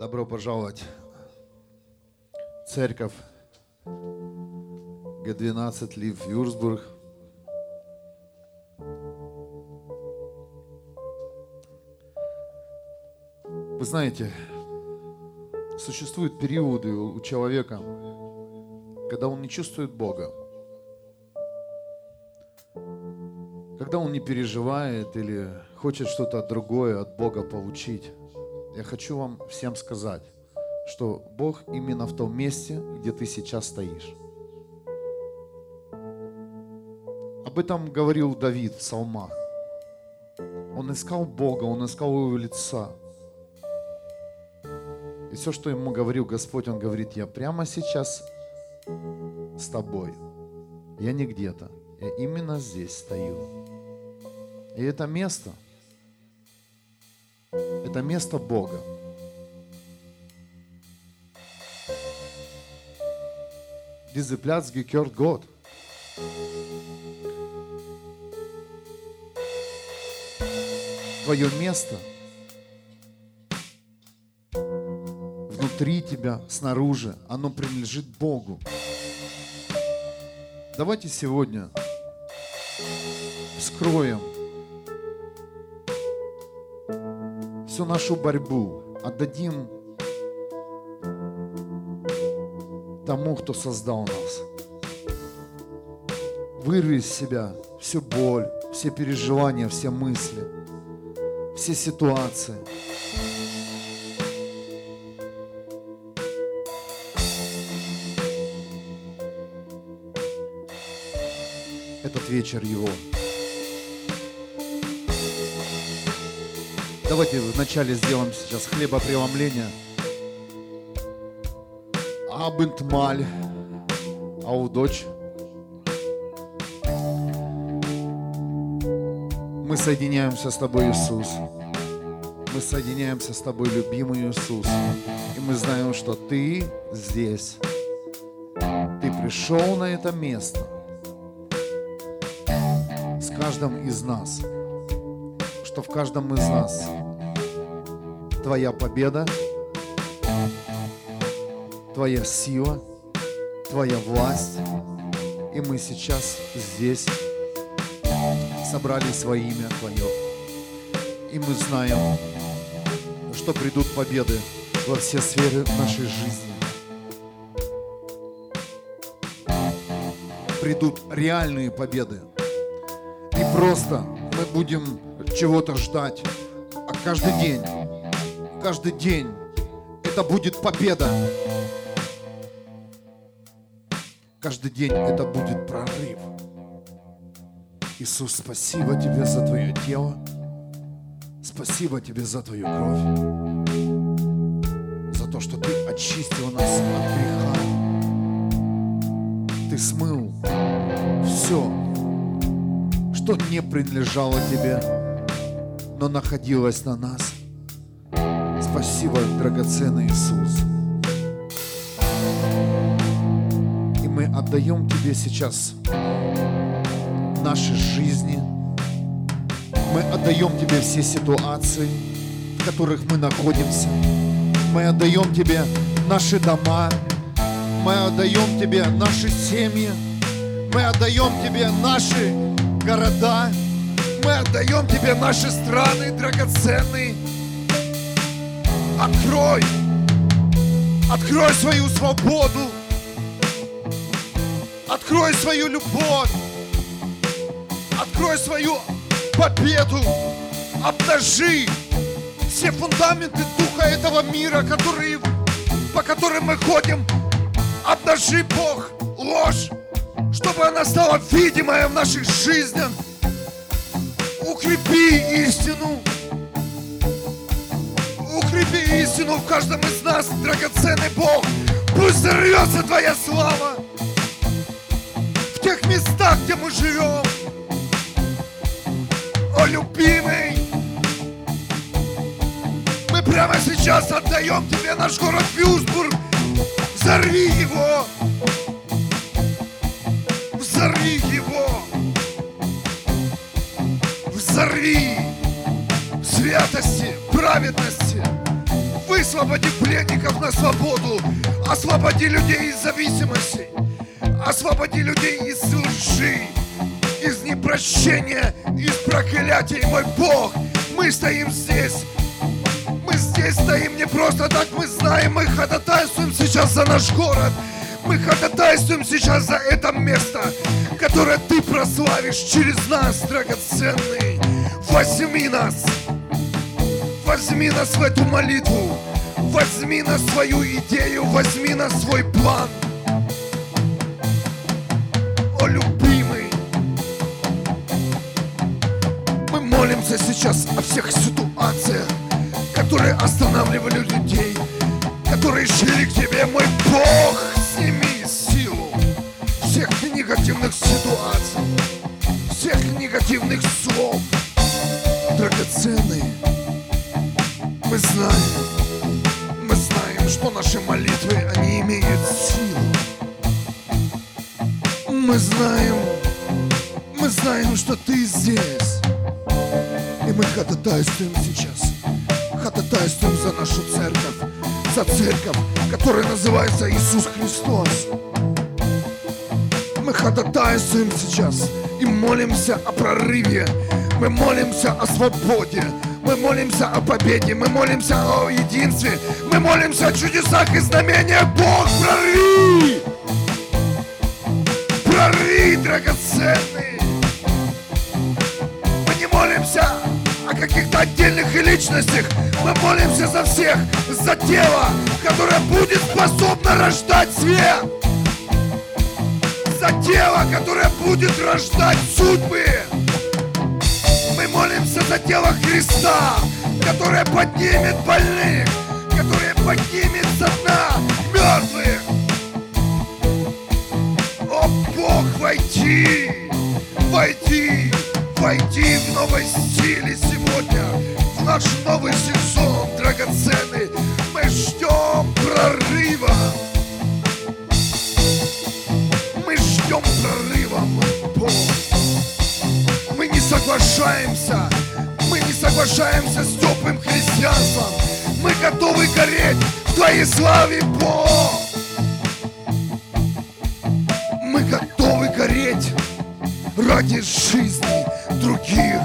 Добро пожаловать церковь Г12 Лив Юрсбург. Вы знаете, существуют периоды у человека, когда он не чувствует Бога. Когда он не переживает или хочет что-то другое от Бога получить. Я хочу вам всем сказать, что Бог именно в том месте, где ты сейчас стоишь. Об этом говорил Давид в псалмах. Он искал Бога, он искал Его лица. И все, что ему говорил Господь, он говорит, я прямо сейчас с тобой. Я не где-то, я именно здесь стою. И это место, это место Бога. Diese Platz gehört Gott. Твое место внутри тебя, снаружи, оно принадлежит Богу. Давайте сегодня вскроем всю нашу борьбу, отдадим тому, кто создал нас. Вырви из себя всю боль, все переживания, все мысли, все ситуации. Этот вечер его. Давайте вначале сделаем сейчас хлебопреломление. Абентмаль. А у дочь? Мы соединяемся с тобой, Иисус. Мы соединяемся с тобой, любимый Иисус. И мы знаем, что ты здесь. Ты пришел на это место с каждым из нас. Что в каждом из нас твоя победа, твоя сила, твоя власть. И мы сейчас здесь собрали свое имя Твое. И мы знаем, что придут победы во все сферы нашей жизни. Придут реальные победы. Не просто мы будем чего-то ждать, а каждый день, каждый день это будет победа. Каждый день это будет прорыв. Иисус, спасибо Тебе за Твое тело. Спасибо Тебе за Твою кровь. За то, что Ты очистил нас от греха. Ты смыл все, что не принадлежало Тебе, но находилось на нас. Спасибо, драгоценный Иисус. И мы отдаем Тебе сейчас нашей жизни. Мы отдаем Тебе все ситуации, в которых мы находимся. Мы отдаем Тебе наши дома. Мы отдаем Тебе наши семьи. Мы отдаем Тебе наши города. Мы отдаем Тебе наши страны драгоценные. Открой, открой свою свободу. Открой свою любовь открой свою победу, обнажи все фундаменты духа этого мира, которые, по которым мы ходим. Обнажи, Бог, ложь, чтобы она стала видимая в наших жизнях. Укрепи истину. Укрепи истину в каждом из нас, драгоценный Бог. Пусть взорвется Твоя слава в тех местах, где мы живем о любимый. Мы прямо сейчас отдаем тебе наш город Вюрсбург. Взорви его. Взорви его. Взорви святости, праведности. Высвободи пленников на свободу. Освободи людей из зависимости. Освободи людей из лжи, из непрощения, из проклятий, мой Бог. Мы стоим здесь. Мы здесь стоим не просто так, мы знаем, мы ходатайствуем сейчас за наш город. Мы ходатайствуем сейчас за это место, которое Ты прославишь через нас, драгоценный. Возьми нас, возьми нас в эту молитву, возьми на свою идею, возьми на свой план. О, любимый, мы молимся сейчас о всех ситуациях, которые останавливали людей, которые шли к Тебе, мой Бог, сними силу всех негативных ситуаций, всех негативных слов, драгоценные. Мы знаем, мы знаем, что наши молитвы, они имеют силу. Мы знаем, мы знаем, что Ты здесь. И мы ходатайствуем сейчас. Ходатайствуем за нашу церковь. За церковь, которая называется Иисус Христос. Мы ходатайствуем сейчас и молимся о прорыве. Мы молимся о свободе. Мы молимся о победе. Мы молимся о единстве. Мы молимся о чудесах и знамениях. Бог, прорви! Прорви, драгоценный! Мы не молимся о каких-то отдельных личностях. Мы молимся за всех, за тело, которое будет способно рождать свет. За тело, которое будет рождать судьбы. Мы за тело Христа, которое поднимет больных, которое поднимет со дна мертвых. О, Бог, войти, войти, войти в новой силе сегодня, в наш новый сезон, драгоценный. Мы ждем прорыва. Мы ждем прорыва, мой Бог. Мы не соглашаемся, мы соглашаемся с теплым христианством. Мы готовы гореть в Твоей славе, Бог. Мы готовы гореть ради жизни других.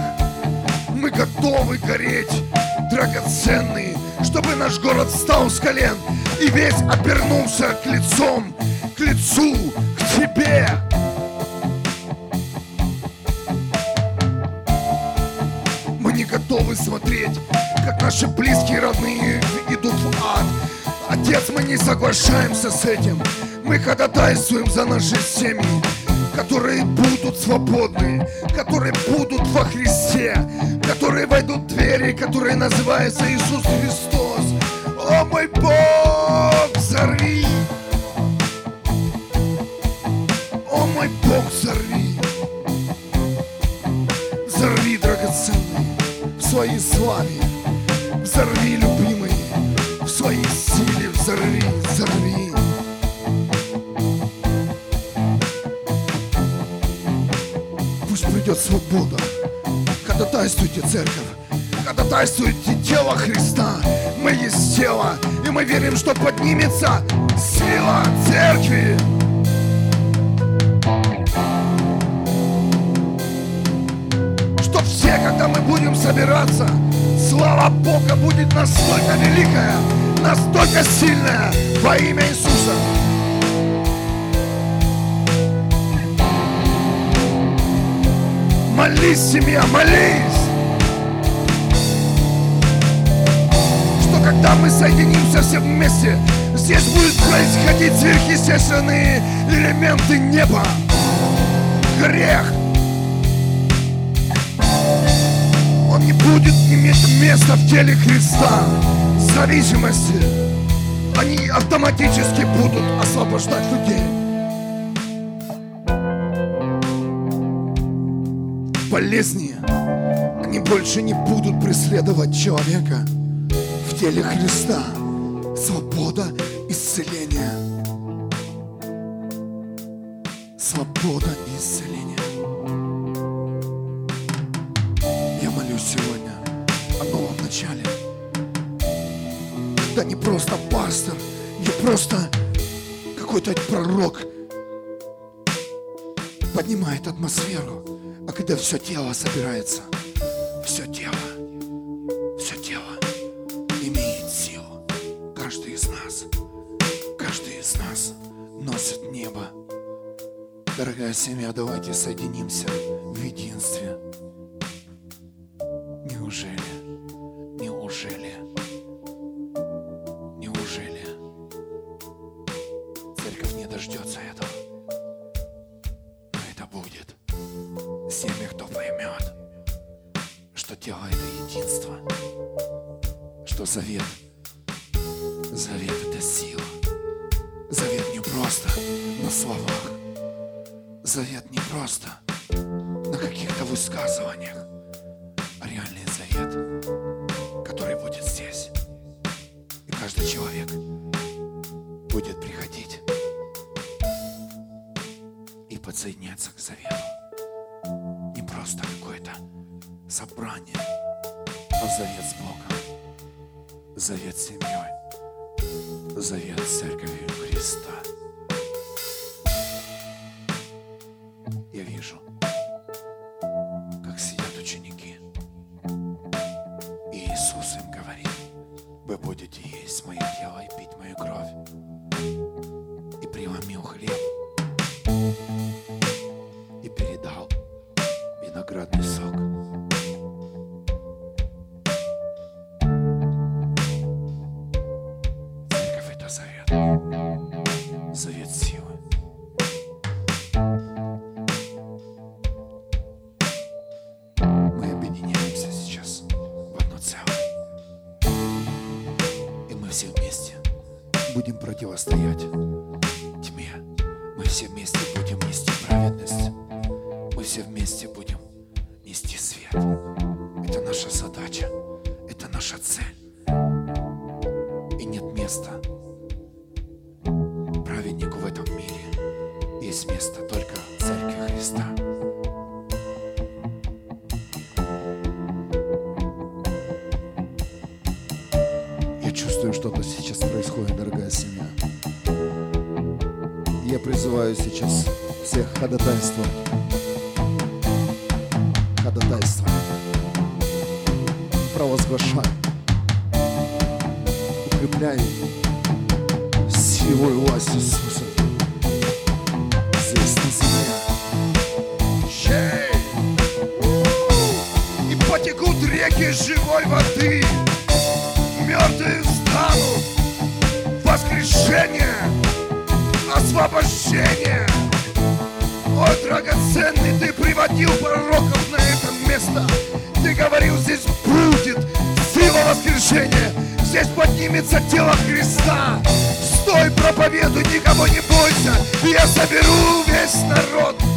Мы готовы гореть, драгоценные, чтобы наш город встал с колен и весь обернулся к лицом, к лицу, к Тебе. Смотреть, как наши близкие родные идут в ад. Отец, мы не соглашаемся с этим. Мы ходатайствуем за наши семьи, которые будут свободны, которые будут во Христе, которые войдут в двери, которые называются Иисус Христос. О мой Бог, взорви! О мой Бог, взорви! Взорви, драгоценный, своей славе. Взорви, любимый, в своей силе. Взорви, взорви. Пусть придет свобода. Ходатайствуйте, церковь. Ходатайствуйте тело Христа. Мы есть тело, и мы верим, что поднимется сила церкви. Будем собираться, слава Бога будет настолько великая, настолько сильная во имя Иисуса. Молись, семья, молись! Что когда мы соединимся все вместе, здесь будут происходить сверхъестественные элементы неба. Грех. Он не будет иметь места в теле Христа. Зависимости. Они автоматически будут освобождать людей. болезни, они больше не будут преследовать человека в теле Христа. Свобода, исцеление. Свобода и просто какой-то пророк поднимает атмосферу, а когда все тело собирается, все тело, все тело имеет силу. Каждый из нас, каждый из нас носит небо. Дорогая семья, давайте соединимся каждый человек будет приходить и подсоединяться к завету. Не просто какое-то собрание, а завет с Богом, завет с семьей, завет с церковью Христа. Реки живой воды, мертвые встанут, воскрешение, освобождение. Ой, драгоценный, ты приводил пророков на это место. Ты говорил, здесь будет сила воскрешения. Здесь поднимется тело Христа. Стой, проповедуй, никого не бойся. Я соберу весь народ.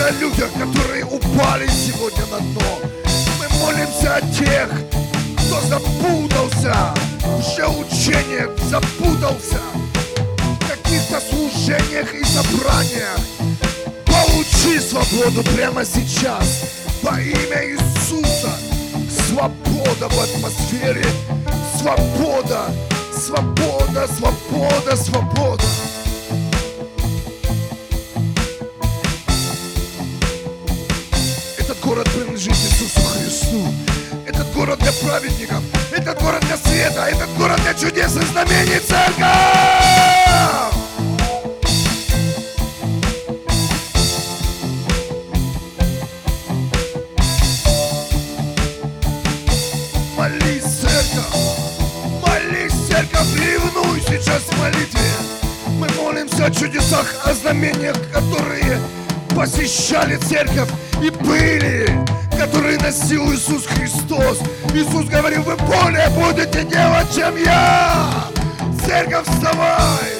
Молимся о людях, которые упали сегодня на дно. Мы молимся о тех, кто запутался в учениях, запутался в каких-то служениях и собраниях. Получи свободу прямо сейчас во имя Иисуса. Свобода в атмосфере, свобода, свобода, свобода, свобода. Принадлежит Иисусу Христу. Этот город для праведников. Этот город для света. Этот город для чудес и знамений. Церковь! Молись, церковь! Молись, церковь! Ревнуй сейчас в молитве! Мы молимся о чудесах, о знамениях, которые посещали церковь и были, которые носил Иисус Христос. Иисус говорил, вы более будете делать, чем я. Церковь, вставай!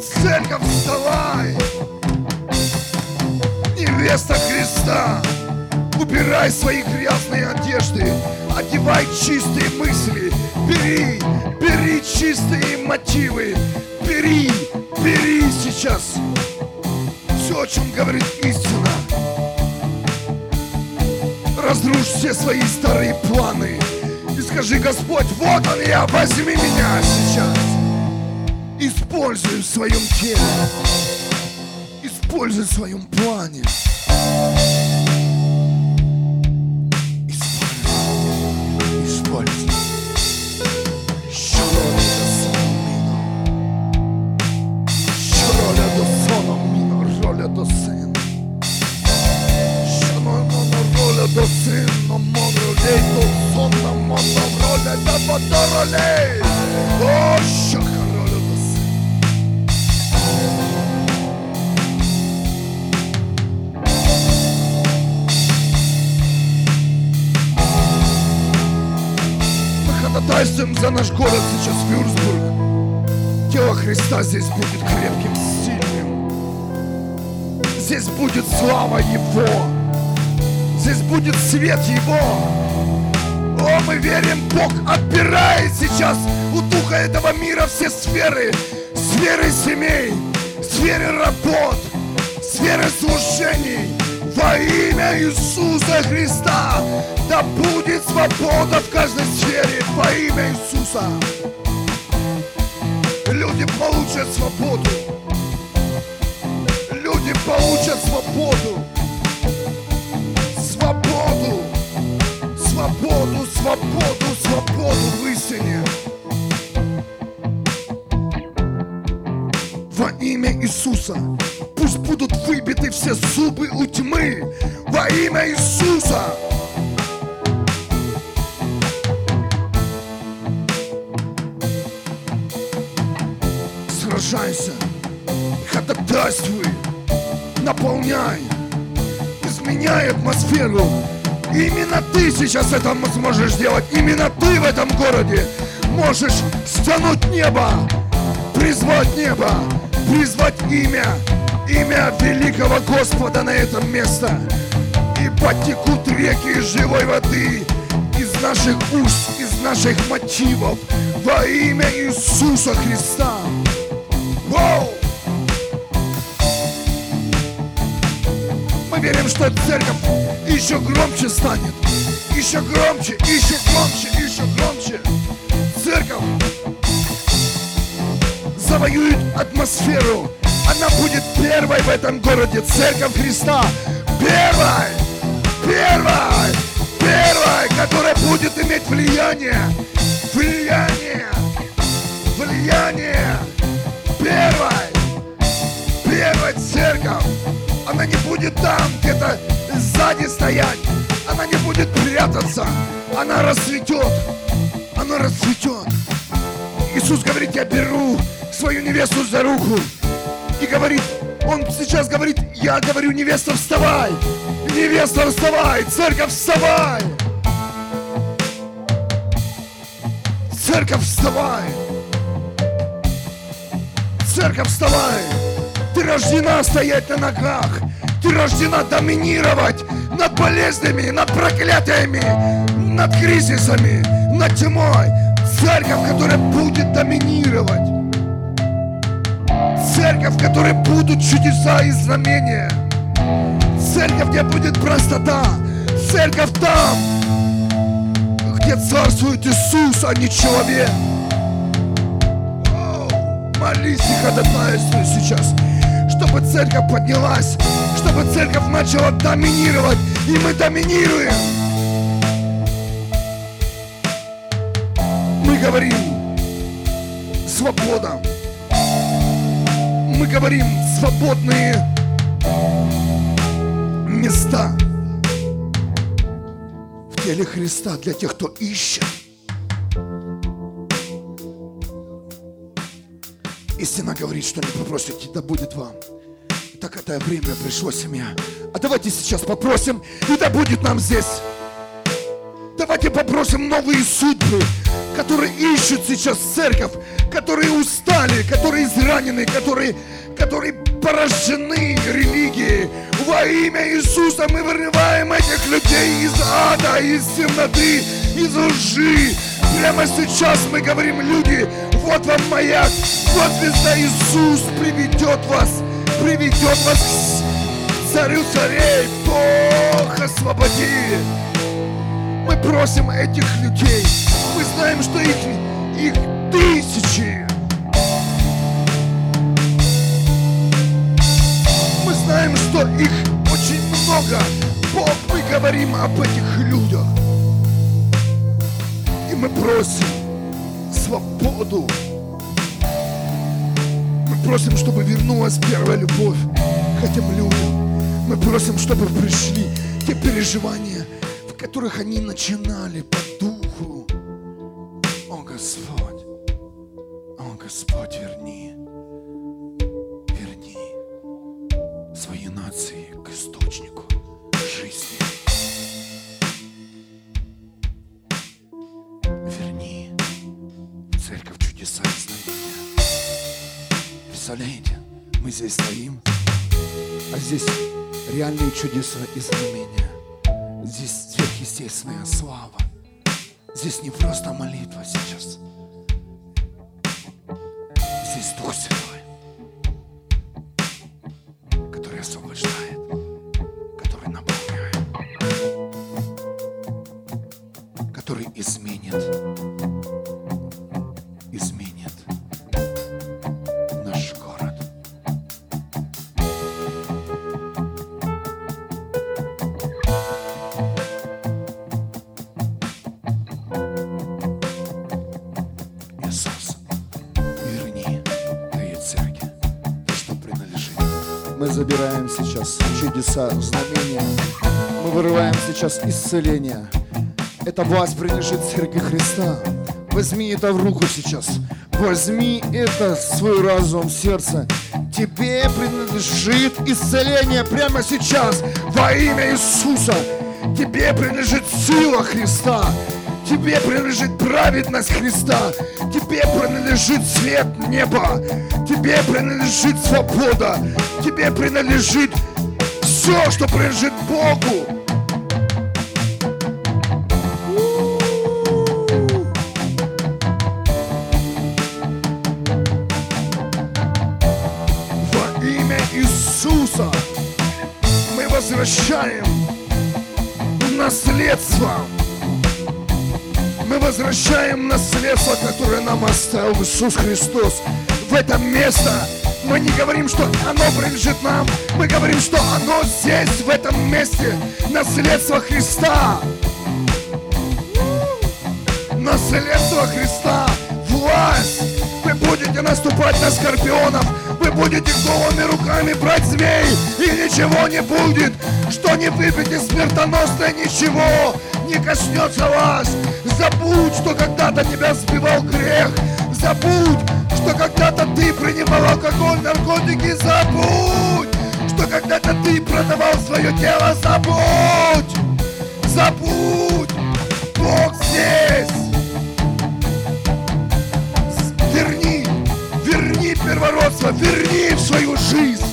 Церковь, вставай! Невеста Христа, убирай свои грязные одежды, одевай чистые мысли, бери, бери чистые мотивы, бери, бери сейчас все, о чем говорит истина. Разрушь все свои старые планы. И скажи, Господь, вот он я, возьми меня сейчас. Используй в своем теле. Используй в своем плане. Ходатайствуем за наш город сейчас, Вюрсбург. Тело Христа здесь будет крепким, сильным. Здесь будет слава Его. Здесь будет свет Его. О, мы верим, Бог отбирает сейчас у духа этого мира все сферы. Сферы семей, сферы работ, сферы служений во имя Иисуса Христа да будет свобода в каждой сфере во имя Иисуса. Люди получат свободу. Люди получат свободу. Свободу, свободу, свободу в истине. Во имя Иисуса. Пусть будут выбиты все зубы у тьмы во имя Иисуса. Сражайся, ходатайствуй, наполняй, изменяй атмосферу. Именно ты сейчас это сможешь сделать. Именно ты в этом городе можешь стянуть небо, призвать небо, призвать имя имя великого Господа на этом место. И потекут реки живой воды из наших уст, из наших мотивов во имя Иисуса Христа. Вау! Мы верим, что церковь еще громче станет. Еще громче, еще громче, еще громче. Церковь завоюет атмосферу она будет первой в этом городе, Церковь Христа. Первой, первой, первой, которая будет иметь влияние, влияние, влияние. Первой, первой церковь. Она не будет там где-то сзади стоять. Она не будет прятаться. Она расцветет. Она расцветет. Иисус говорит, я беру свою невесту за руку и говорит, он сейчас говорит, я говорю, невеста, вставай! Невеста, вставай! Церковь, вставай! Церковь, вставай! Церковь, вставай! Ты рождена стоять на ногах! Ты рождена доминировать над болезнями, над проклятиями, над кризисами, над тьмой. Церковь, которая будет доминировать церковь, в которой будут чудеса и знамения. Церковь, где будет простота. Церковь там, где царствует Иисус, а не человек. молись и ходатайствуй сейчас, чтобы церковь поднялась, чтобы церковь начала доминировать, и мы доминируем. Мы говорим, свобода мы говорим свободные места в теле Христа для тех, кто ищет. Истина говорит, что не попросите, да будет вам. Так это время пришло, семья. А давайте сейчас попросим, и да будет нам здесь. Давайте попросим новые судьбы, которые ищут сейчас церковь, которые устали, которые изранены, которые, которые поражены религией. Во имя Иисуса мы вырываем этих людей из ада, из темноты, из лжи. Прямо сейчас мы говорим, люди, вот вам маяк, вот звезда Иисус приведет вас, приведет вас к царю царей. Бог освободи, Мы просим этих людей. Мы знаем, что их, их тысячи. Мы знаем, что их очень много. Бог, мы говорим об этих людях. И мы просим свободу. Просим, чтобы вернулась первая любовь к этим людям. Мы просим, чтобы пришли те переживания, в которых они начинали по духу. О Господь, о Господь, верни здесь стоим, а здесь реальные чудеса и знамения. Здесь сверхъестественная слава. Здесь не просто молитва сейчас. Здесь Дух Святой, сейчас исцеление. Эта власть принадлежит Церкви Христа. Возьми это в руку сейчас. Возьми это в свой разум, сердце. Тебе принадлежит исцеление прямо сейчас. Во имя Иисуса Тебе принадлежит сила Христа Тебе принадлежит праведность Христа Тебе принадлежит свет неба Тебе принадлежит свобода Тебе принадлежит все, что принадлежит Богу возвращаем наследство. Мы возвращаем наследство, которое нам оставил Иисус Христос. В это место мы не говорим, что оно принадлежит нам. Мы говорим, что оно здесь, в этом месте. Наследство Христа. Наследство Христа. Будете наступать на скорпионов. Вы будете голыми руками брать змей. И ничего не будет. Что не выпьете смертоносное, ничего не коснется вас. Забудь, что когда-то тебя сбивал грех. Забудь, что когда-то ты принимал алкоголь, наркотики. Забудь, что когда-то ты продавал свое тело. Забудь, забудь. Бог здесь. Первородство, верни в свою жизнь.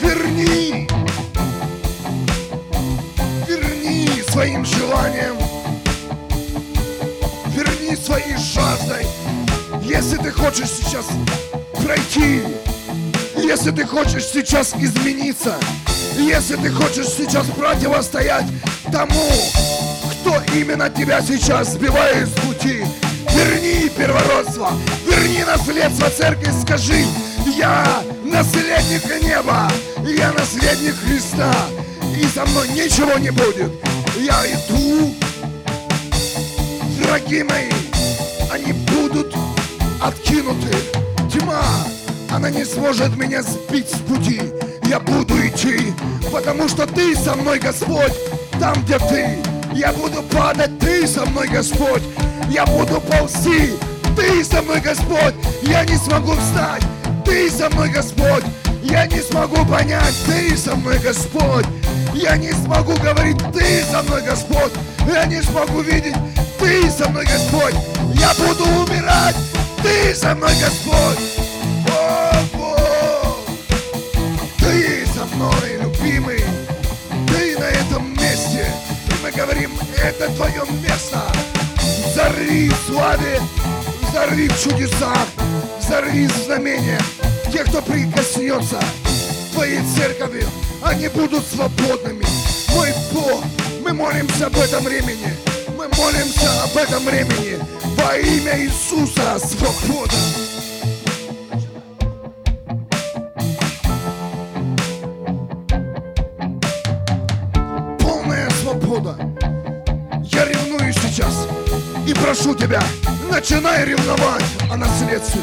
Верни. Верни своим желанием. Верни своей жаждой. Если ты хочешь сейчас пройти, если ты хочешь сейчас измениться, если ты хочешь сейчас противостоять тому, кто именно тебя сейчас сбивает с пути, верни первородство, верни наследство церкви, скажи, я наследник неба, я наследник Христа, и со мной ничего не будет. Я иду, враги мои, они будут откинуты. Тьма, она не сможет меня сбить с пути. Я буду идти, потому что ты со мной, Господь, там, где ты. Я буду падать, ты со мной, Господь. Я буду ползти, ты со мной, Господь. Я не смогу встать, ты со мной, Господь. Я не смогу понять, ты со мной, Господь. Я не смогу говорить, ты со мной, Господь. Я не смогу видеть, ты со мной, Господь. Я буду умирать, ты со мной, Господь. О, Бог, ты со мной, любимый. Мы говорим, это твое место. Взорви в славе, взорви в чудесах, взорви в знамениях. Те, кто прикоснется к твоей церкви, они будут свободными. Мой Бог, Мы молимся об этом времени. Мы молимся об этом времени. Во имя Иисуса свобода. Прошу тебя, начинай ревновать о наследстве.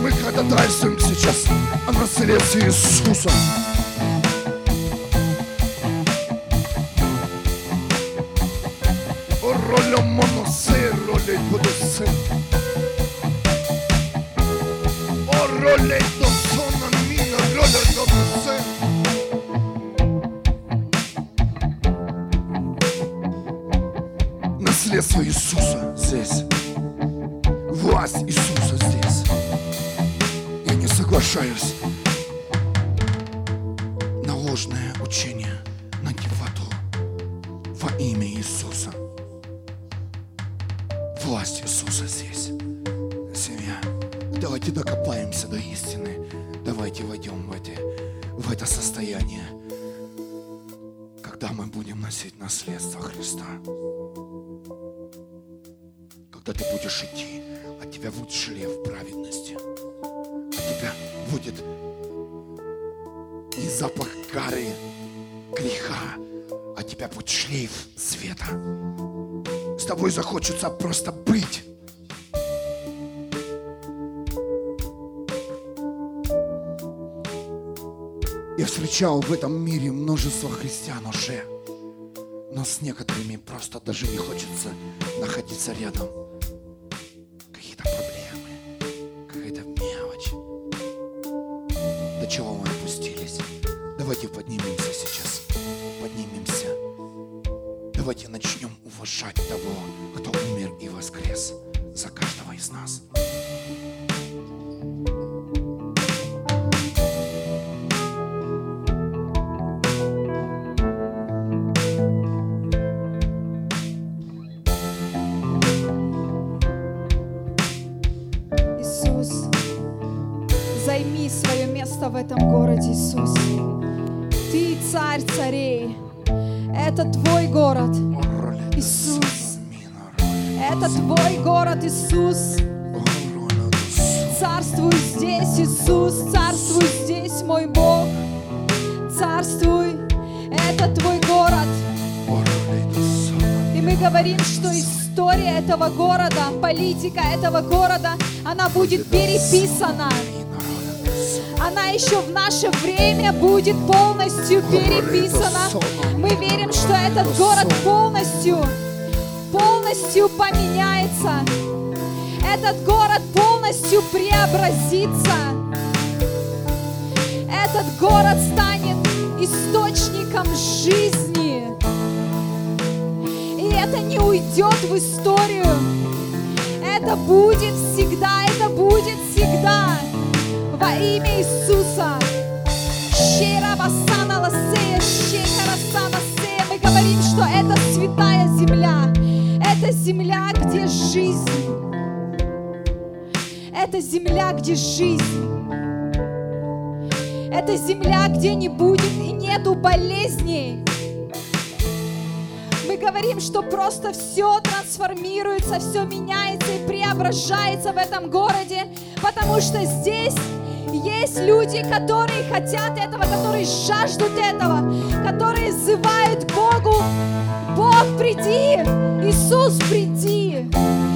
Мы ходатайствуем сейчас о наследстве Иисуса. О роле моносе, роле подосе. Я встречал в этом мире множество христиан уже, но с некоторыми просто даже не хочется находиться рядом. Свое место в этом городе, Иисус. Ты царь царей. Это твой город. Иисус. Это твой город, Иисус. Царствуй здесь, Иисус. Царствуй здесь, мой Бог. Царствуй. Это твой город. И мы говорим, что история этого города, политика этого города, она будет переписана. Она еще в наше время будет полностью переписана. Мы верим, что этот город полностью, полностью поменяется. Этот город полностью преобразится. Этот город станет источником жизни. И это не уйдет в историю. Это будет всегда, это будет всегда во имя Иисуса. Мы говорим, что это святая земля. Это земля, где жизнь. Это земля, где жизнь. Это земля, где не будет и нету болезней. Мы говорим, что просто все трансформируется, все меняется и преображается в этом городе, потому что здесь есть люди, которые хотят этого, которые жаждут этого, которые взывают к Богу. Бог, приди! Иисус, приди!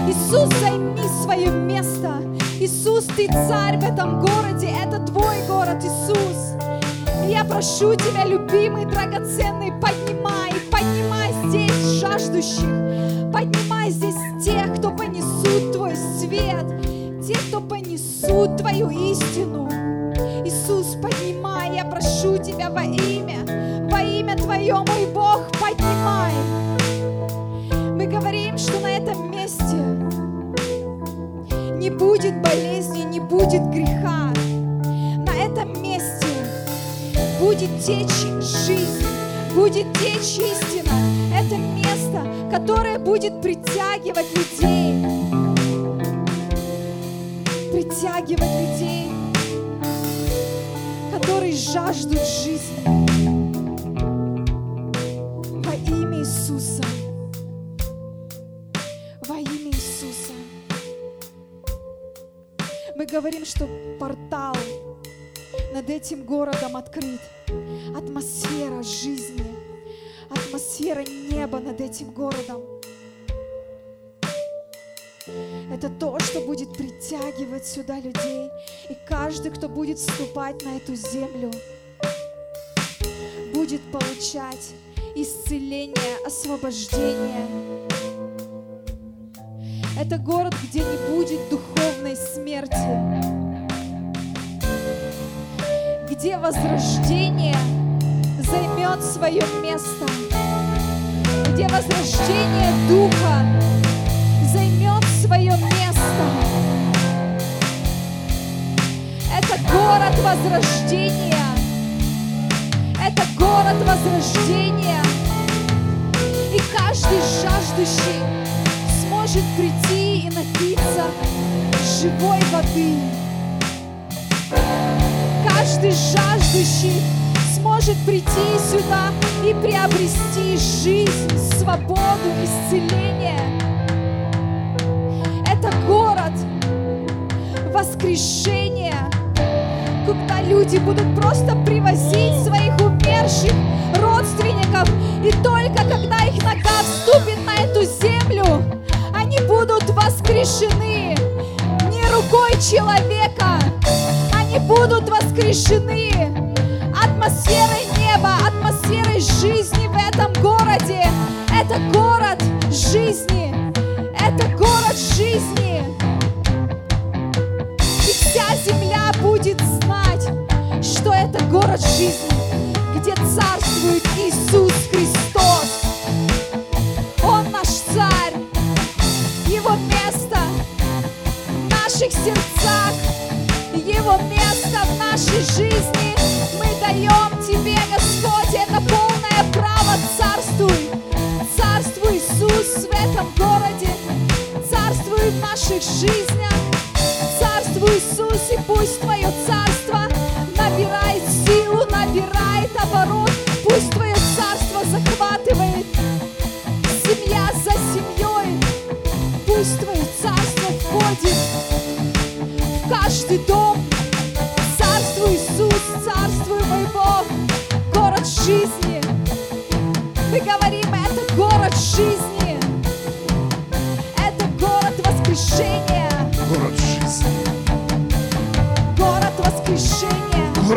Иисус, займи свое место. Иисус, ты царь в этом городе. Это твой город, Иисус. И я прошу тебя, любимый, драгоценный, поднимай, поднимай здесь жаждущих. Поднимай здесь тех, кто понесут твой свет, тех, кто понесут твою истину. Будет течь жизнь, будет течь истина. Это место, которое будет притягивать людей. притягивать людей, которые жаждут жизни. Во имя Иисуса. Во имя Иисуса. Мы говорим, что портал этим городом открыт. Атмосфера жизни, атмосфера неба над этим городом. Это то, что будет притягивать сюда людей. И каждый, кто будет вступать на эту землю, будет получать исцеление, освобождение. Это город, где не будет духовной смерти, где возрождение займет свое место, где возрождение духа займет свое место. Это город возрождения. Это город возрождения. И каждый жаждущий сможет прийти и напиться живой воды. Каждый жаждущий сможет прийти сюда и приобрести жизнь, свободу, исцеление. Это город воскрешения, когда люди будут просто привозить своих умерших родственников, и только когда их нога вступит на эту землю, они будут воскрешены не рукой человека, будут воскрешены атмосферой неба, атмосферой жизни в этом городе. Это город жизни, это город жизни. И вся земля будет знать, что это город жизни, где царствует Иисус Христос. Он наш царь, его место в наших сердцах, место в нашей жизни. Мы даем Тебе, Господь, это полное право. Царствуй, царствуй, Иисус, в этом городе, царствуй в наших жизнях. Царствуй, Иисус, и пусть Твое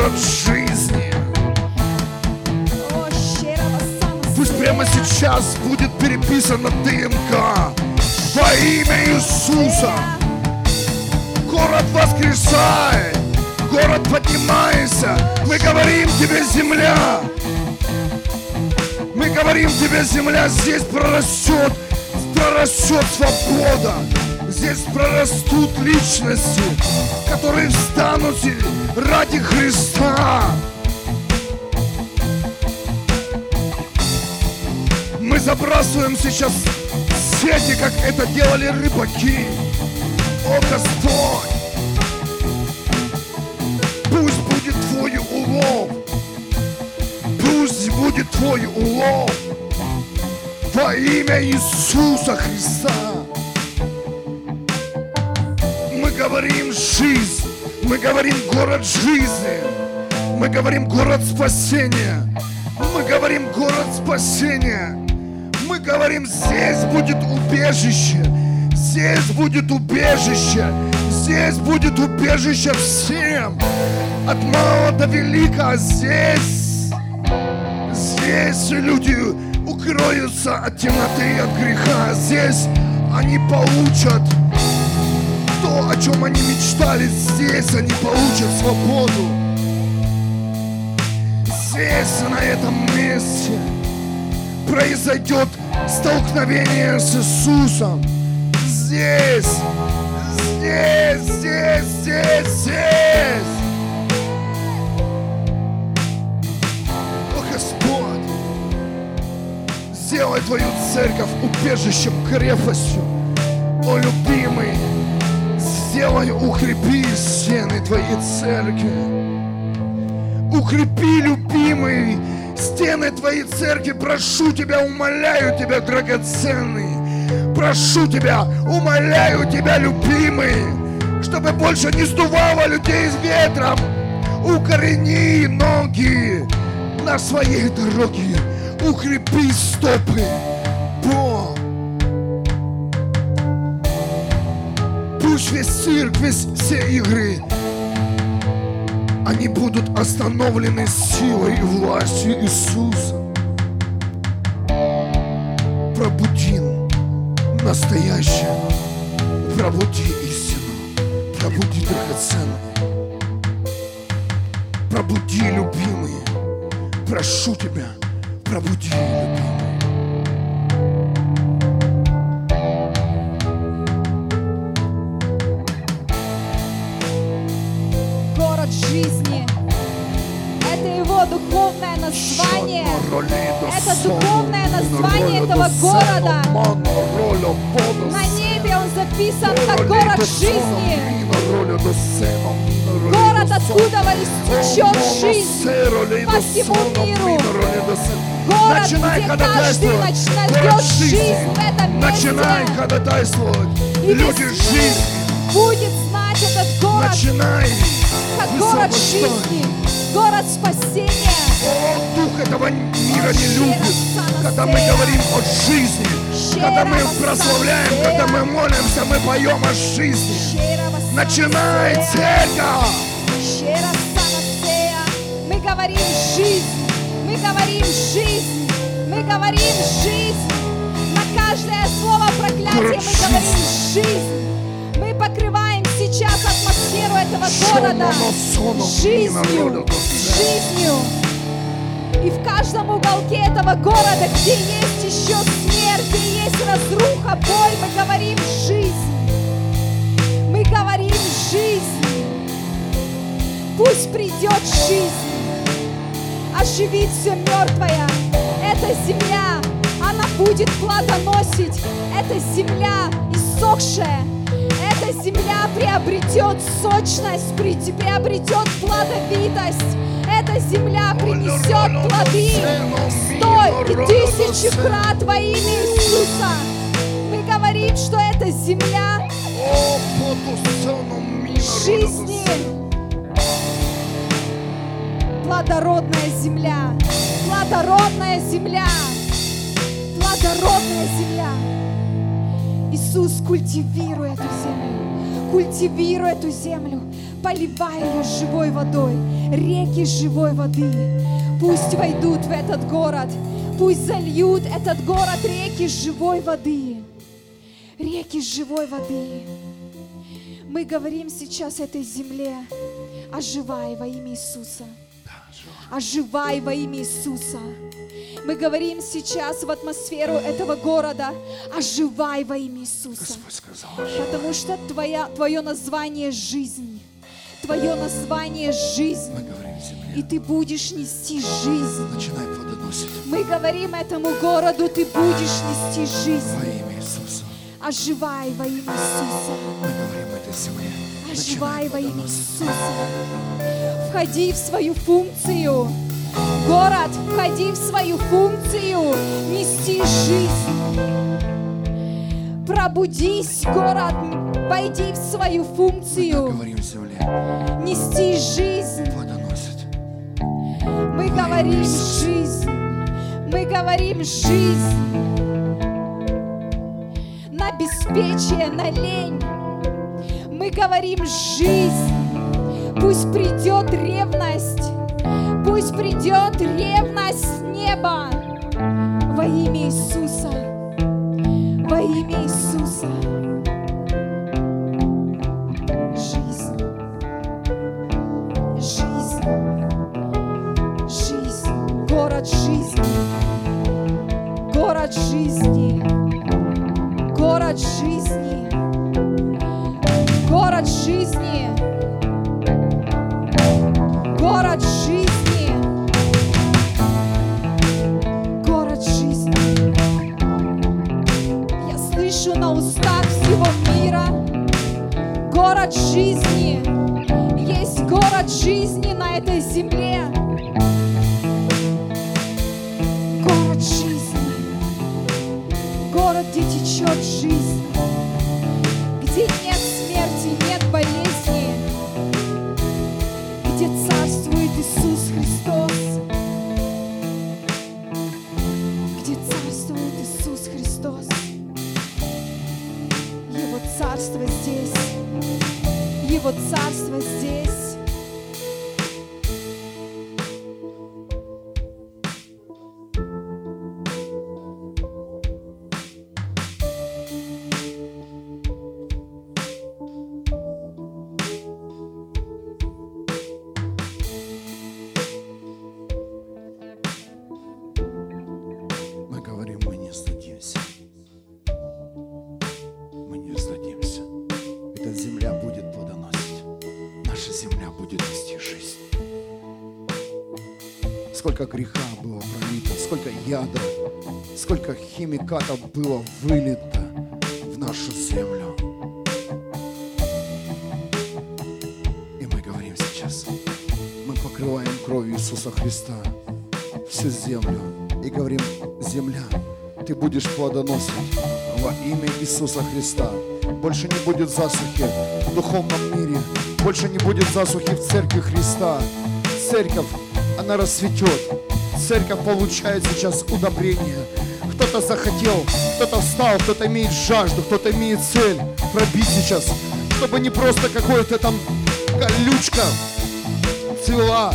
город жизни. Пусть прямо сейчас будет переписано ДНК во имя Иисуса. Город воскресай, город поднимайся. Мы говорим тебе, земля. Мы говорим тебе, земля, здесь прорастет, прорастет свобода. Здесь прорастут личности, которые встанут ради Христа. Мы забрасываем сейчас сети, как это делали рыбаки. О, Господь! Пусть будет Твой улов. Пусть будет Твой улов. Во имя Иисуса Христа. Говорим жизнь. Мы говорим город жизни. Мы говорим город спасения. Мы говорим город спасения. Мы говорим, здесь будет убежище. Здесь будет убежище. Здесь будет убежище всем. От малого до велика. Здесь, здесь люди укроются от темноты и от греха. Здесь они получат о чем они мечтали. Здесь они получат свободу. Здесь, на этом месте, произойдет столкновение с Иисусом. Здесь, здесь, здесь, здесь, здесь. Сделай Твою церковь убежищем, крепостью. О, любимый, сделай, укрепи стены Твоей церкви. Укрепи, любимый, стены Твоей церкви. Прошу Тебя, умоляю Тебя, драгоценный. Прошу Тебя, умоляю Тебя, любимый, чтобы больше не сдувало людей с ветром. Укорени ноги на своей дороге. Укрепи стопы. Бог. Пусть весь цирк, весь, все игры, они будут остановлены силой и властью Иисуса. Пробуди настоящее, пробуди истину, пробуди драгоценное, пробуди любимые, прошу тебя, пробуди любимые. Название. Это духовное название этого города. На небе он записан как город жизни. Город, откуда истечет жизнь по всему миру. Город, Начинай где каждый Город жизнь в этом Начинай ходатайствовать. Люди жизни. Будет знать этот город Начинай. как город жизни, город спасения. О, дух этого мира не любит, когда мы говорим о жизни, когда мы прославляем, когда мы молимся, мы поем о жизни. Начинай, церковь! Мы говорим жизнь, мы говорим жизнь, мы говорим жизнь. На каждое слово проклятия Город мы говорим жизнь. Мы покрываем сейчас атмосферу этого города жизнью, жизнью. И в каждом уголке этого города, где есть еще смерть, где есть разруха, боль, мы говорим жизнь. Мы говорим жизнь. Пусть придет жизнь, оживит все мертвое. Эта земля, она будет плодоносить. Эта земля иссохшая. Эта земля приобретет сочность, при- приобретет плодовитость. Эта земля принесет плоды сто и тысячи крат во имя Иисуса. Мы говорим, что эта земля жизни. Плодородная земля. Плодородная земля. Плодородная земля. Иисус, культивируй эту землю. Культивируй эту землю. Поливай ее живой водой. Реки живой воды. Пусть войдут в этот город. Пусть зальют этот город реки живой воды. Реки живой воды. Мы говорим сейчас этой земле, оживай во имя Иисуса. Оживай во имя Иисуса. Мы говорим сейчас в атмосферу этого города, оживай во имя Иисуса. Сказал, Потому что твоя, твое название жизнь. Твое название жизнь. И ты будешь нести жизнь. начинай плодоносить Мы говорим этому городу, ты будешь нести жизнь. во имя Иисуса. Оживай во имя Иисуса. Мы говорим этой земле, Оживай во имя. Иисуса. Входи в свою функцию. Город, входи в свою функцию. Нести жизнь. Пробудись, город, войди в свою Мы функцию. говорим земле, Нести жизнь. плодоносить. Мы говорим жизнь. Мы говорим жизнь. На беспечие, на лень. Мы говорим жизнь. Пусть придет ревность. Пусть придет ревность с неба. Во имя Иисуса. Во имя Иисуса. Жизнь. Жизнь. Жизнь. Город жизни. Город жизни. Город жизни. Город жизни. Город жизни. Есть город жизни на этой земле. Город жизни. Город, где течет жизнь. Где нет смерти, нет болезни. Где царствует Иисус Христос. Где царствует Иисус Христос. Его царство здесь. Его царство здесь. Химикатов было вылито в нашу землю. И мы говорим сейчас, мы покрываем кровью Иисуса Христа всю землю и говорим, земля, ты будешь плодоносить во имя Иисуса Христа. Больше не будет засухи в духовном мире, больше не будет засухи в церкви Христа. Церковь, она расцветет. Церковь получает сейчас удобрение. Кто-то захотел, кто-то встал, кто-то имеет жажду, кто-то имеет цель пробить сейчас, чтобы не просто какое-то там колючка цвела,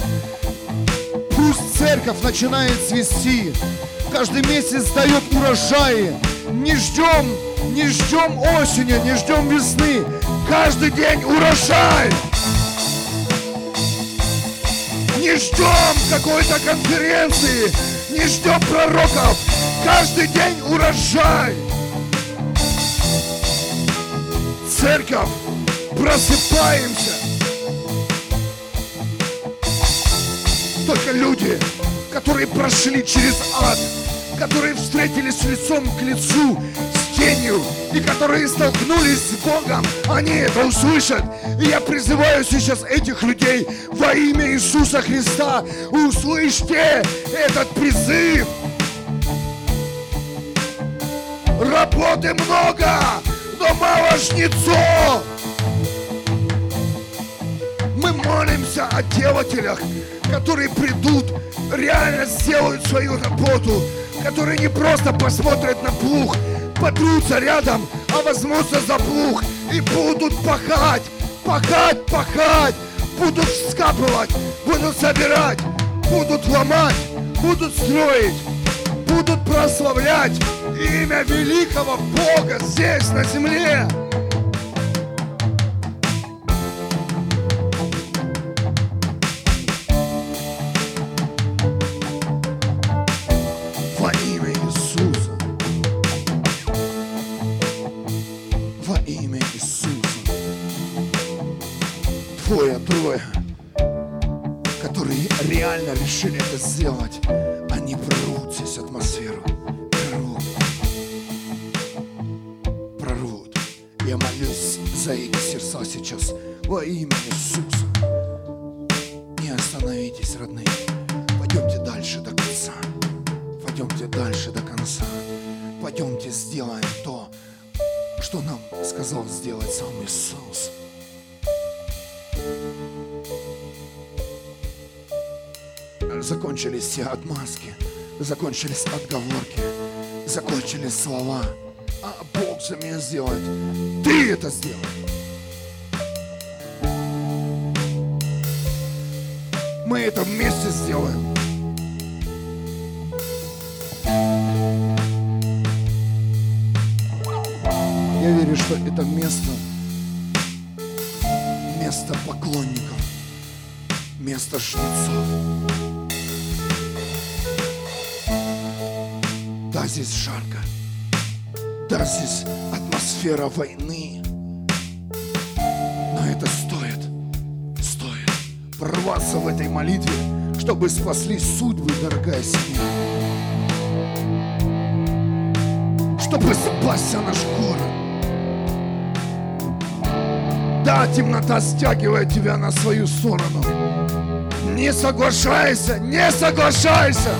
Пусть церковь начинает цвести. Каждый месяц дает урожаи. Не ждем, не ждем осени, не ждем весны. Каждый день урожай. Не ждем какой-то конференции, не ждем пророков. Каждый день урожай. Церковь, просыпаемся. Только люди, которые прошли через ад, которые встретились лицом к лицу с тенью и которые столкнулись с Богом, они это услышат. И я призываю сейчас этих людей во имя Иисуса Христа, услышьте этот призыв. Работы много, но мало жнецов. Мы молимся о делателях, которые придут, реально сделают свою работу, которые не просто посмотрят на плуг, потрутся рядом, а возьмутся за плуг и будут пахать, пахать, пахать, будут скапывать, будут собирать, будут ломать, будут строить, будут прославлять имя великого Бога здесь, на земле. Во имя Иисуса. Во имя Иисуса. Двое, трое, которые реально решили это сделать, Закончились все отмазки, закончились отговорки, закончились слова. А Бог за меня сделает. Ты это сделай. Мы это вместе сделаем. Я верю, что это место, место поклонников, место жнецов. Да, здесь жарко. Да, здесь атмосфера войны. Но это стоит, стоит прорваться в этой молитве, чтобы спасли судьбы, дорогая семья. Чтобы спасся наш город. Да, темнота стягивает тебя на свою сторону. Не соглашайся, не соглашайся.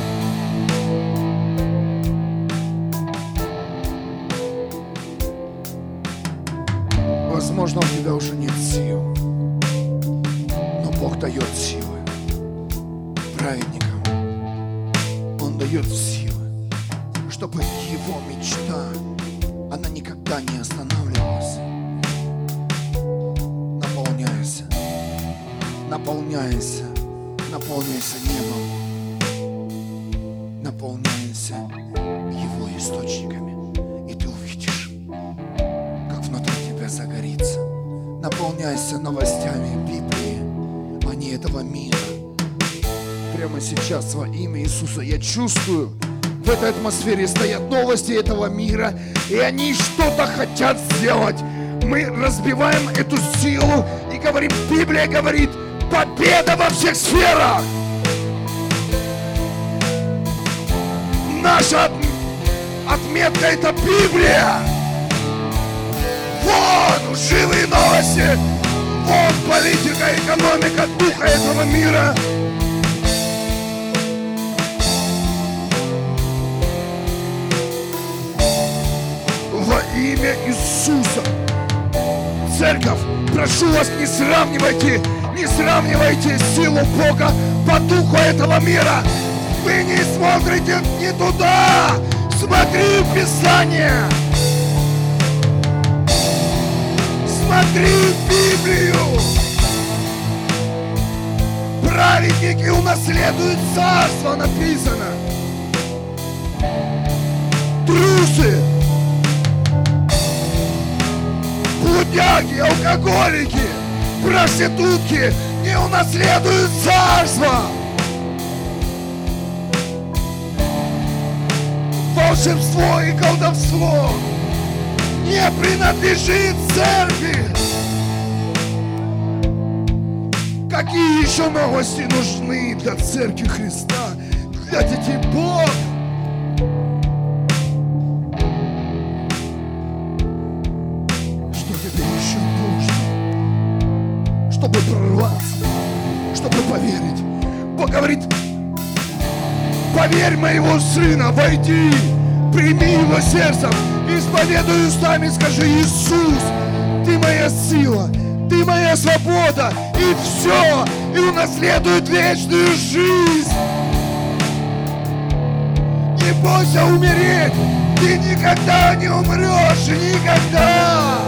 Чувствую, в этой атмосфере стоят новости этого мира, и они что-то хотят сделать. Мы разбиваем эту силу и говорим, Библия говорит, победа во всех сферах. Наша от- отметка это Библия. Вон живые новости. Вон политика, экономика, духа этого мира. Имя Иисуса. Церковь, прошу вас, не сравнивайте, не сравнивайте силу Бога по духу этого мира. Вы не смотрите не туда. Смотри в Писание. Смотри в Библию. Праведники унаследуют царство, написано. Трусы, блудяги, алкоголики, проститутки не унаследуют царство. Волшебство и колдовство не принадлежит церкви. Какие еще новости нужны для церкви Христа, для детей Бога? Поверь моего сына, войди, прими его сердцем, исповедуй устами, скажи, Иисус, ты моя сила, ты моя свобода, и все, и унаследует вечную жизнь. Не бойся умереть, ты никогда не умрешь, никогда.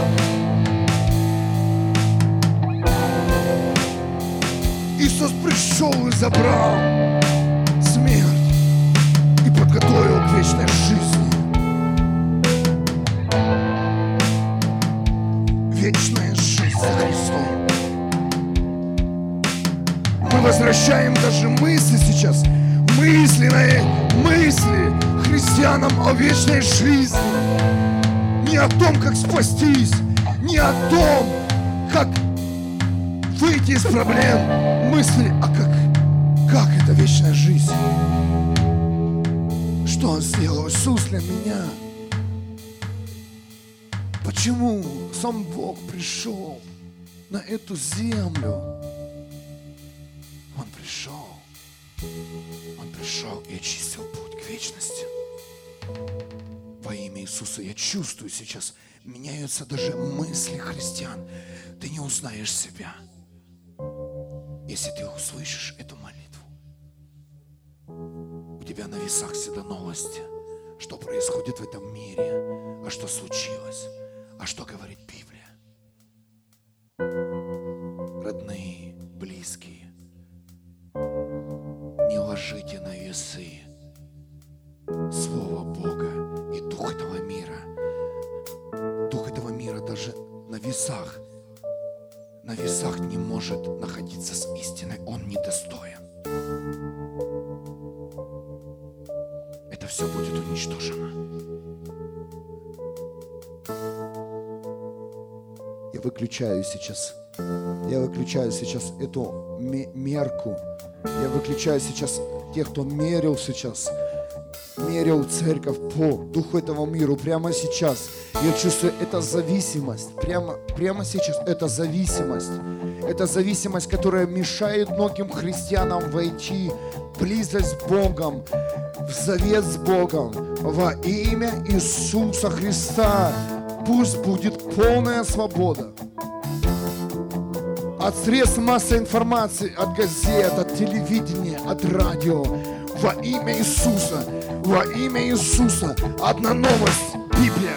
Иисус пришел и забрал подготовил к вечной жизни. Вечная жизнь за Христом. Мы возвращаем даже мысли сейчас, мысленные мысли христианам о вечной жизни. Не о том, как спастись, не о том, как выйти из проблем, мысли, а как, как это вечная жизнь. Что Он сделал Иисус для меня? Почему сам Бог пришел на эту землю? Он пришел, Он пришел и очистил путь к вечности. Во имя Иисуса я чувствую сейчас, меняются даже мысли христиан. Ты не узнаешь себя, если ты услышишь эту тебя на весах всегда новости, что происходит в этом мире, а что случилось, а что говорит Библия. Родные, близкие, не ложите на весы Слово Бога и Дух этого мира. Дух этого мира даже на весах, на весах не может находиться с истиной. Он недостоин. Это все будет уничтожено. Я выключаю сейчас, я выключаю сейчас эту ме- мерку. Я выключаю сейчас тех, кто мерил сейчас мерил церковь по духу этого мира прямо сейчас. Я чувствую, это зависимость. Прямо, прямо сейчас это зависимость. Это зависимость, которая мешает многим христианам войти в близость с Богом, в завет с Богом. Во имя Иисуса Христа пусть будет полная свобода от средств массовой информации, от газет, от телевидения, от радио. Во имя Иисуса, во имя Иисуса. Одна новость, Библия.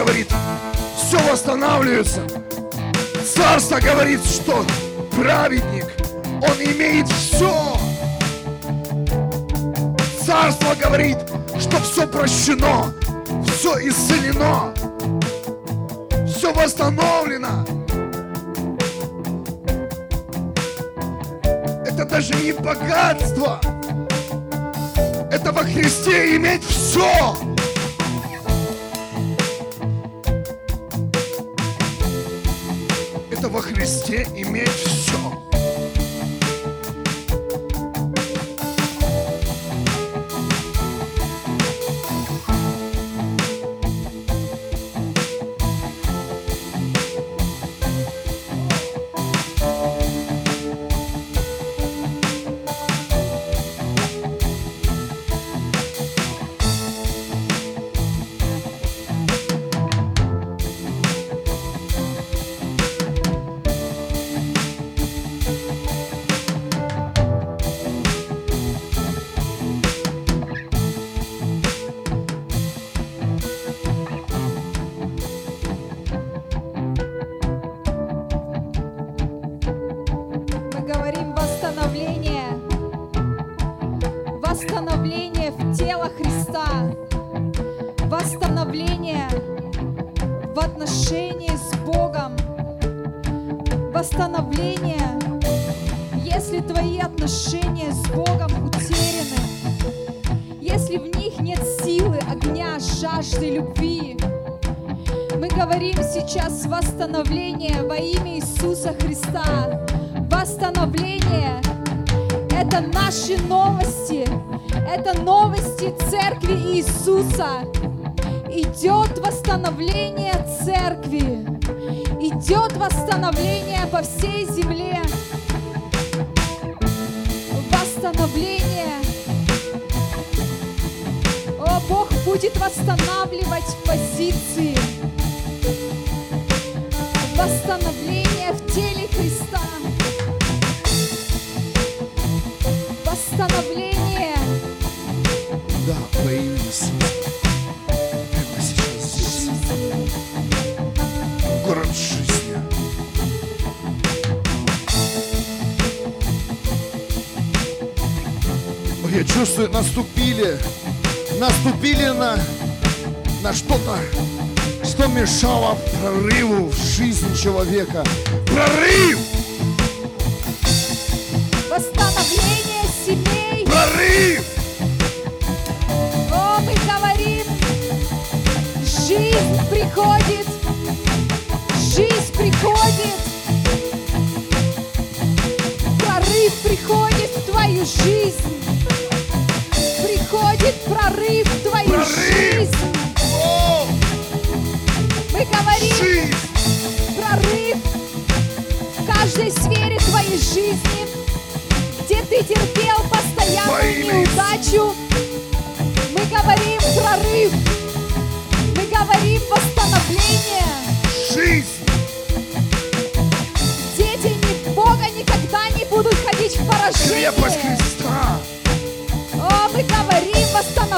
Говорит, все восстанавливается. Царство говорит, что праведник, он имеет все. Царство говорит, что все прощено, все исцелено, все восстановлено. Это даже не богатство. Это во Христе иметь все. Христе иметь все. Я чувствую, наступили, наступили на, на что-то, что мешало прорыву в жизни человека. Прорыв! Восстановление семей. Прорыв! О, мы говорим, жизнь приходит. Жизнь приходит. Прорыв приходит в твою жизнь. Приходит прорыв в твою Прорыв! жизнь. О, Мы говорим, жизнь! прорыв в каждой сфере твоей жизни, где ты терпел постоянную неудачу. Мы говорим прорыв, мы говорим восстановление. Жизнь! Дети ни- Бога никогда не будут ходить в поражение. Крепость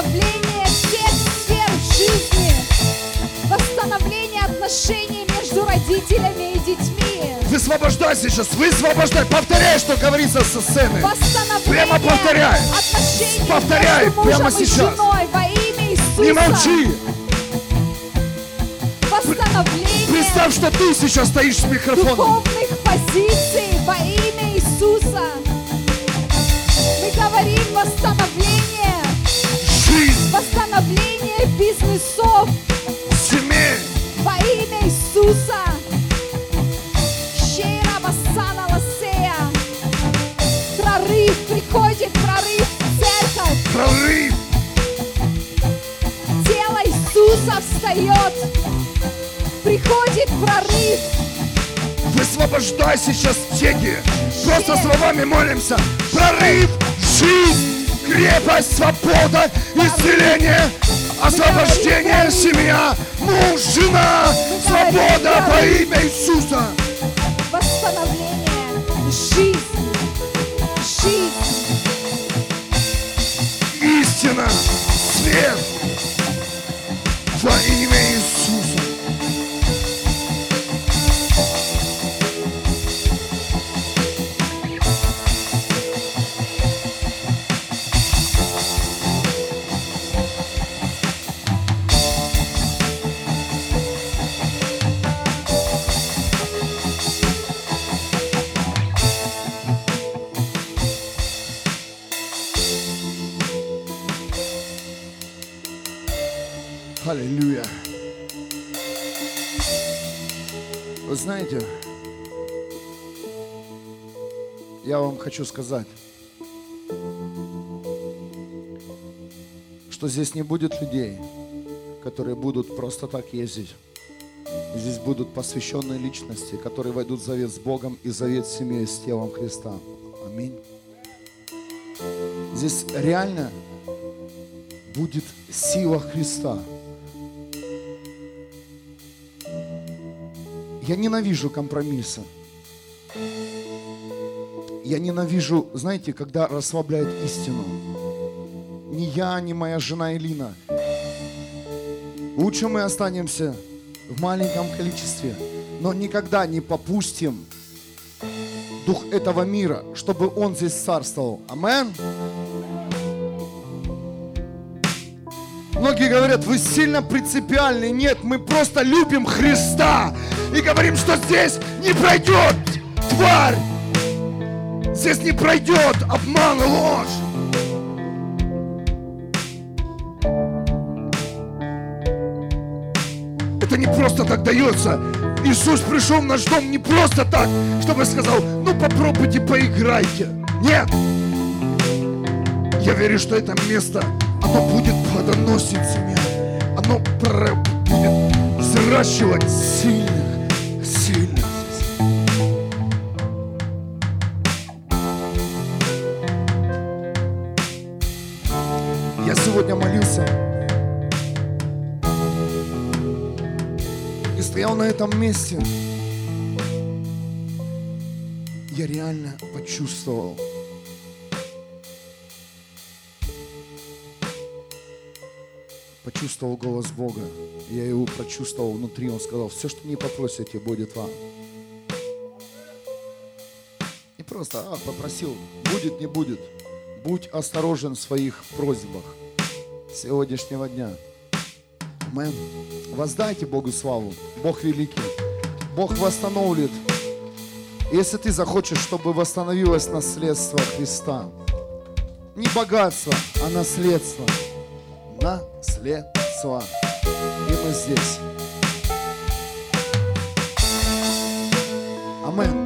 восстановление всех сфер жизни, восстановление отношений между родителями и детьми. Высвобождай сейчас, высвобождай, повторяй, что говорится со сцены. Восстановление Прямо повторяй. отношений Повторяй между мужем прямо и сейчас. женой во имя Иисуса. Не молчи! Восстановление Представь, что ты сейчас стоишь с микрофоном. духовных позиций написаны сов семей во имя Иисуса. Прорыв приходит, прорыв в церковь. Прорыв. Тело Иисуса встает. Приходит прорыв. Высвобождай сейчас теги. Просто словами молимся. Прорыв, жизнь крепость, свобода, исцеление, освобождение, семья, муж, жена, свобода во имя Иисуса. Восстановление. Жизнь. Жизнь. Истина, свет во имя Иисуса. Я вам хочу сказать, что здесь не будет людей, которые будут просто так ездить. Здесь будут посвященные личности, которые войдут в завет с Богом и завет с семьей, с телом Христа. Аминь. Здесь реально будет сила Христа. Я ненавижу компромиссы. Я ненавижу, знаете, когда расслабляют истину. Ни я, ни моя жена Элина. Лучше мы останемся в маленьком количестве, но никогда не попустим дух этого мира, чтобы он здесь царствовал. Амен. Многие говорят, вы сильно принципиальны. Нет, мы просто любим Христа и говорим, что здесь не пройдет тварь. Здесь не пройдет обман и ложь. Это не просто так дается. Иисус пришел в наш дом не просто так, чтобы сказал, ну попробуйте, поиграйте. Нет. Я верю, что это место, оно будет плодоносить семья. Оно будет взращивать сильных, этом месте. Я реально почувствовал, почувствовал голос Бога. Я его прочувствовал внутри. Он сказал, все, что не попросите, будет вам. И просто а, попросил, будет, не будет. Будь осторожен в своих просьбах сегодняшнего дня. Амен. Воздайте Богу славу. Бог великий. Бог восстановит. Если ты захочешь, чтобы восстановилось наследство Христа, не богатство, а наследство. Наследство. И мы здесь. Амен.